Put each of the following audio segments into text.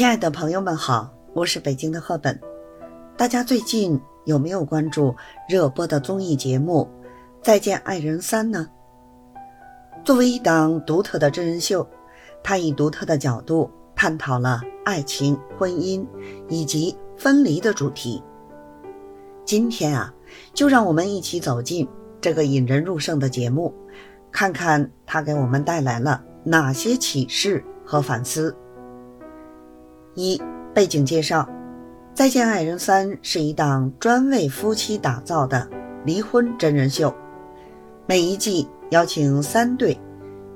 亲爱的朋友们好，我是北京的赫本。大家最近有没有关注热播的综艺节目《再见爱人三》呢？作为一档独特的真人秀，它以独特的角度探讨了爱情、婚姻以及分离的主题。今天啊，就让我们一起走进这个引人入胜的节目，看看它给我们带来了哪些启示和反思。一背景介绍，《再见爱人三》是一档专为夫妻打造的离婚真人秀，每一季邀请三对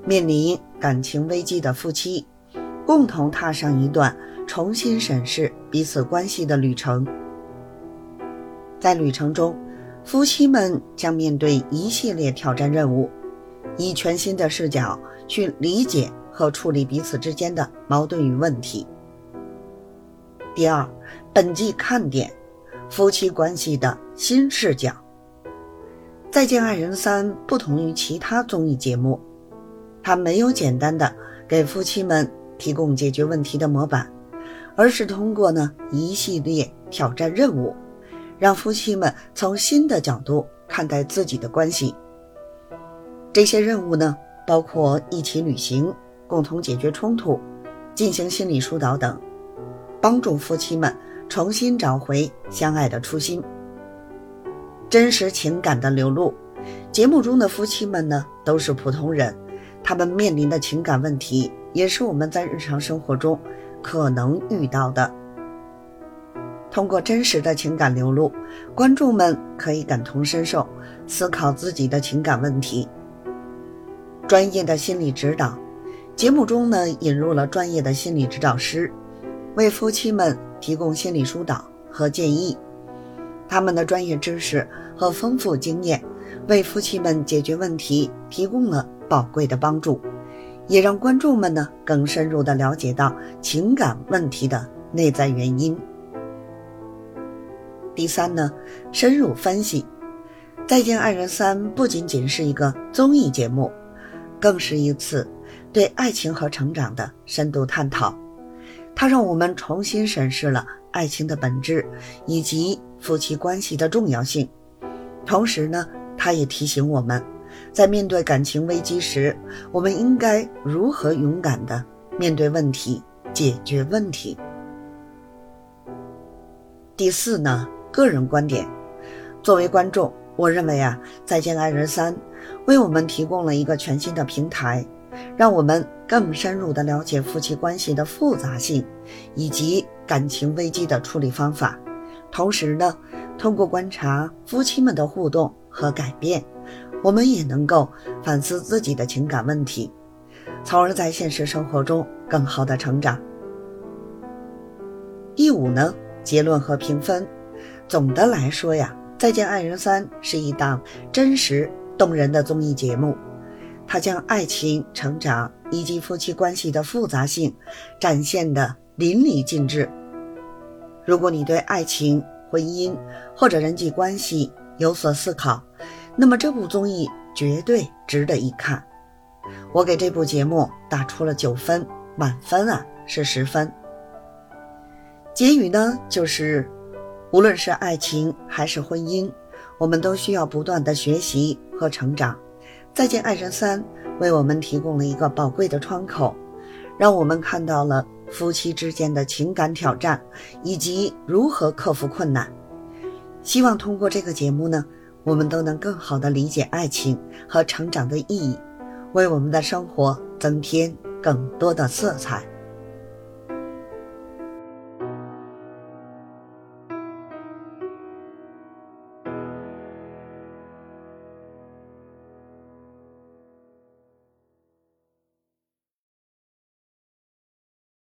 面临感情危机的夫妻，共同踏上一段重新审视彼此关系的旅程。在旅程中，夫妻们将面对一系列挑战任务，以全新的视角去理解和处理彼此之间的矛盾与问题。第二，本季看点：夫妻关系的新视角。《再见爱人三》不同于其他综艺节目，它没有简单的给夫妻们提供解决问题的模板，而是通过呢一系列挑战任务，让夫妻们从新的角度看待自己的关系。这些任务呢，包括一起旅行、共同解决冲突、进行心理疏导等。帮助夫妻们重新找回相爱的初心。真实情感的流露，节目中的夫妻们呢都是普通人，他们面临的情感问题也是我们在日常生活中可能遇到的。通过真实的情感流露，观众们可以感同身受，思考自己的情感问题。专业的心理指导，节目中呢引入了专业的心理指导师。为夫妻们提供心理疏导和建议，他们的专业知识和丰富经验为夫妻们解决问题提供了宝贵的帮助，也让观众们呢更深入的了解到情感问题的内在原因。第三呢，深入分析，《再见爱人三》不仅仅是一个综艺节目，更是一次对爱情和成长的深度探讨。它让我们重新审视了爱情的本质以及夫妻关系的重要性，同时呢，它也提醒我们，在面对感情危机时，我们应该如何勇敢地面对问题、解决问题。第四呢，个人观点，作为观众，我认为啊，《再见爱人三》为我们提供了一个全新的平台。让我们更深入地了解夫妻关系的复杂性，以及感情危机的处理方法。同时呢，通过观察夫妻们的互动和改变，我们也能够反思自己的情感问题，从而在现实生活中更好的成长。第五呢，结论和评分。总的来说呀，《再见爱人三》是一档真实动人的综艺节目。他将爱情、成长以及夫妻关系的复杂性展现得淋漓尽致。如果你对爱情、婚姻或者人际关系有所思考，那么这部综艺绝对值得一看。我给这部节目打出了九分，满分啊是十分。结语呢，就是无论是爱情还是婚姻，我们都需要不断的学习和成长。再见爱人三为我们提供了一个宝贵的窗口，让我们看到了夫妻之间的情感挑战以及如何克服困难。希望通过这个节目呢，我们都能更好的理解爱情和成长的意义，为我们的生活增添更多的色彩。